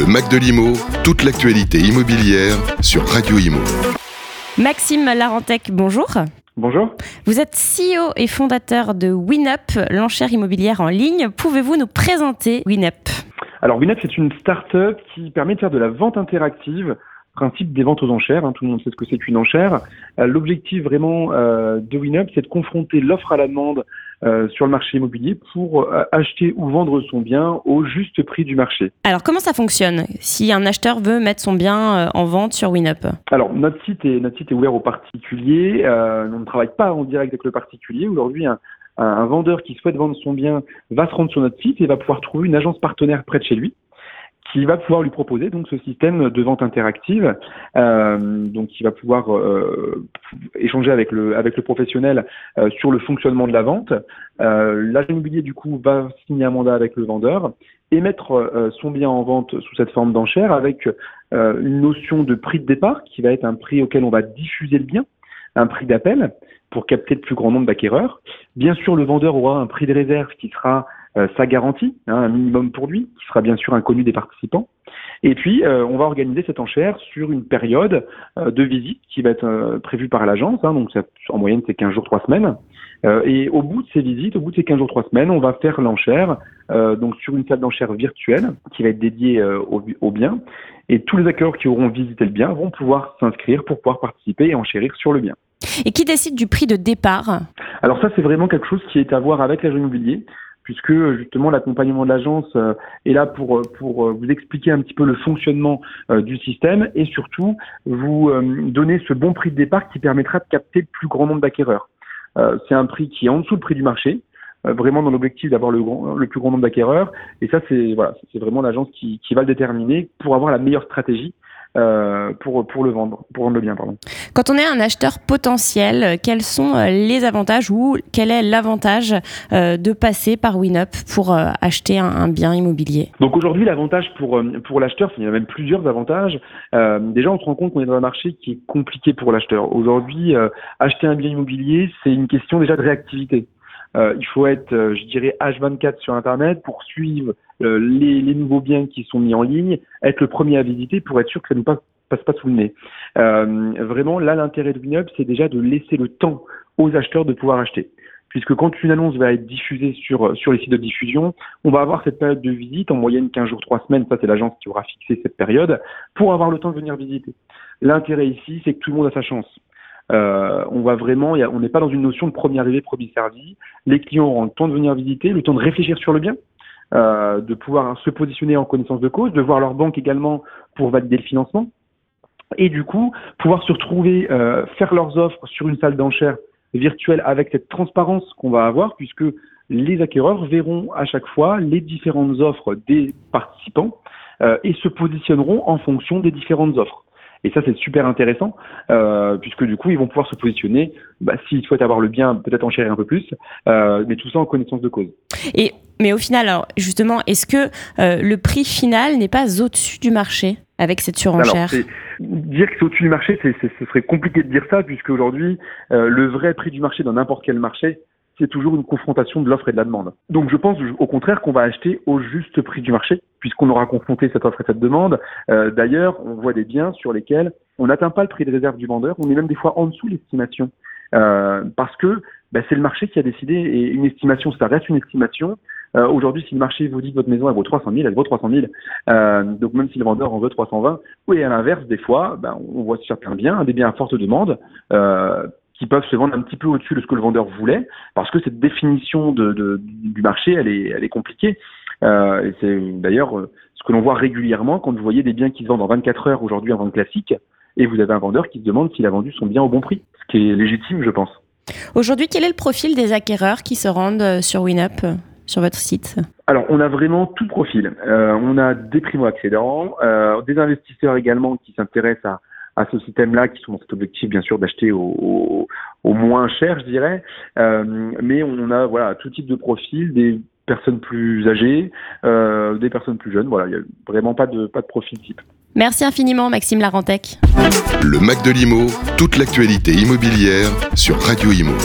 Le Mac de l'Imo, toute l'actualité immobilière sur Radio Imo. Maxime Larentec, bonjour. Bonjour. Vous êtes CEO et fondateur de WinUp, l'enchère immobilière en ligne. Pouvez-vous nous présenter WinUp? Alors WinUp, c'est une start-up qui permet de faire de la vente interactive principe des ventes aux enchères. Hein, tout le monde sait ce que c'est qu'une enchère. Euh, L'objectif vraiment euh, de WinUp, c'est de confronter l'offre à la demande euh, sur le marché immobilier pour euh, acheter ou vendre son bien au juste prix du marché. Alors comment ça fonctionne si un acheteur veut mettre son bien euh, en vente sur WinUp? Alors notre site est notre site est ouvert aux particuliers. Euh, on ne travaille pas en direct avec le particulier. Aujourd'hui, un, un, un vendeur qui souhaite vendre son bien va se rendre sur notre site et va pouvoir trouver une agence partenaire près de chez lui qui va pouvoir lui proposer donc ce système de vente interactive, euh, donc qui va pouvoir euh, échanger avec le avec le professionnel euh, sur le fonctionnement de la vente. L'agent immobilier du coup va signer un mandat avec le vendeur et mettre son bien en vente sous cette forme d'enchère avec une notion de prix de départ qui va être un prix auquel on va diffuser le bien, un prix d'appel pour capter le plus grand nombre d'acquéreurs. Bien sûr, le vendeur aura un prix de réserve qui sera sa garantie, hein, un minimum pour lui, qui sera bien sûr inconnu des participants. Et puis, euh, on va organiser cette enchère sur une période euh, de visite qui va être euh, prévue par l'agence. Hein, donc, ça, en moyenne, c'est 15 jours, 3 semaines. Euh, et au bout de ces visites, au bout de ces 15 jours, 3 semaines, on va faire l'enchère donc sur une salle d'enchère virtuelle qui va être dédiée au, au bien. Et tous les acquéreurs qui auront visité le bien vont pouvoir s'inscrire pour pouvoir participer et enchérir sur le bien. Et qui décide du prix de départ? Alors ça, c'est vraiment quelque chose qui est à voir avec l'agent immobilier puisque justement l'accompagnement de l'agence euh, est là pour, pour euh, vous expliquer un petit peu le fonctionnement euh, du système et surtout vous donner ce bon prix de départ qui permettra de capter le plus grand nombre d'acquéreurs. c'est un prix qui est en dessous le prix du marché, vraiment dans l'objectif d'avoir le, grand, le plus grand nombre d'acquéreurs. Et ça, c'est voilà, c'est vraiment l'agence qui, qui va le déterminer pour avoir la meilleure stratégie euh, pour, pour le vendre, pour vendre le bien. Pardon. Quand on est un acheteur potentiel, quels sont euh, les avantages ou quel est l'avantage euh, de passer par WinUp pour euh, acheter un, un, bien immobilier? Donc aujourd'hui, l'avantage pour, euh, pour l'acheteur, il y a même plusieurs avantages. Euh, déjà, on se rend compte qu'on est dans un marché qui est compliqué pour l'acheteur. Aujourd'hui, acheter un bien immobilier, c'est une question déjà de réactivité. Euh, il faut être, euh, je dirais, H24 sur Internet pour suivre euh, les, les, nouveaux biens qui sont mis en ligne, être le premier à visiter pour être sûr que ça ne passe, pas sous le nez. vraiment, là, l'intérêt de WinUp, c'est déjà de laisser le temps aux acheteurs de pouvoir acheter. Puisque quand une annonce va être diffusée sur, les sites de diffusion, on va avoir cette période de visite, en moyenne 15 jours, 3 semaines, ça c'est l'agence qui aura fixé cette période, pour avoir le temps de venir visiter. L'intérêt ici, c'est que tout le monde a sa chance. Euh, on va vraiment, on n'est pas dans une notion de premier arrivé, premier servi. Les clients auront le temps de venir visiter, le temps de réfléchir sur le bien, euh, de pouvoir se positionner en connaissance de cause, de voir leur banque également pour valider le financement, et du coup pouvoir se retrouver, euh, faire leurs offres sur une salle d'enchères virtuelle avec cette transparence qu'on va avoir, puisque les acquéreurs verront à chaque fois les différentes offres des participants euh, et se positionneront en fonction des différentes offres. Et ça, c'est super intéressant, puisque du coup, ils vont pouvoir se positionner, bah, s'ils souhaitent avoir le bien, peut-être en chérir un peu plus, mais tout ça en connaissance de cause. Mais au final, alors, justement, est-ce que euh, le prix final n'est pas au-dessus du marché avec cette surenchère Dire que c'est au-dessus du marché, ce serait compliqué de dire ça, puisque aujourd'hui, euh, le vrai prix du marché dans n'importe quel marché, c'est toujours une confrontation de l'offre et de la demande. Donc je pense au contraire qu'on va acheter au juste prix du marché, puisqu'on aura confronté cette offre et cette demande. Euh, D'ailleurs, on voit des biens sur lesquels on n'atteint pas le prix de réserve du vendeur, on est même des fois en dessous l'estimation. Euh, parce que bah, c'est le marché qui a décidé, et une estimation, ça reste une estimation. Euh, Aujourd'hui, si le marché vous dit que votre maison elle vaut 300 000, elle vaut 300 000. Euh, donc même si le vendeur en veut 320, oui, à l'inverse, des fois, bah, on voit certains biens, des biens à forte demande, euh, qui peuvent se vendre un petit peu au-dessus de ce que le vendeur voulait, parce que cette définition du marché, elle est, elle est compliquée. Et c'est d'ailleurs ce que l'on voit régulièrement quand vous voyez des biens qui se vendent en 24 heures aujourd'hui en vente classique, et vous avez un vendeur qui se demande s'il a vendu son bien au bon prix, ce qui est légitime, je pense. Aujourd'hui, quel est le profil des acquéreurs qui se rendent sur WinUp sur votre site Alors, on a vraiment tout profil. Euh, on a des primo-accédants, euh, des investisseurs également qui s'intéressent à, à ce système-là, qui sont dans cet objectif bien sûr d'acheter au, au, au, moins cher, je dirais. Euh, mais on a voilà tout type de profil, des personnes plus âgées, euh, des personnes plus jeunes. Voilà, il n'y a vraiment pas de pas de profil type. Merci infiniment Maxime Larentec. Le Mac de l'Imo, toute l'actualité immobilière sur Radio Imo.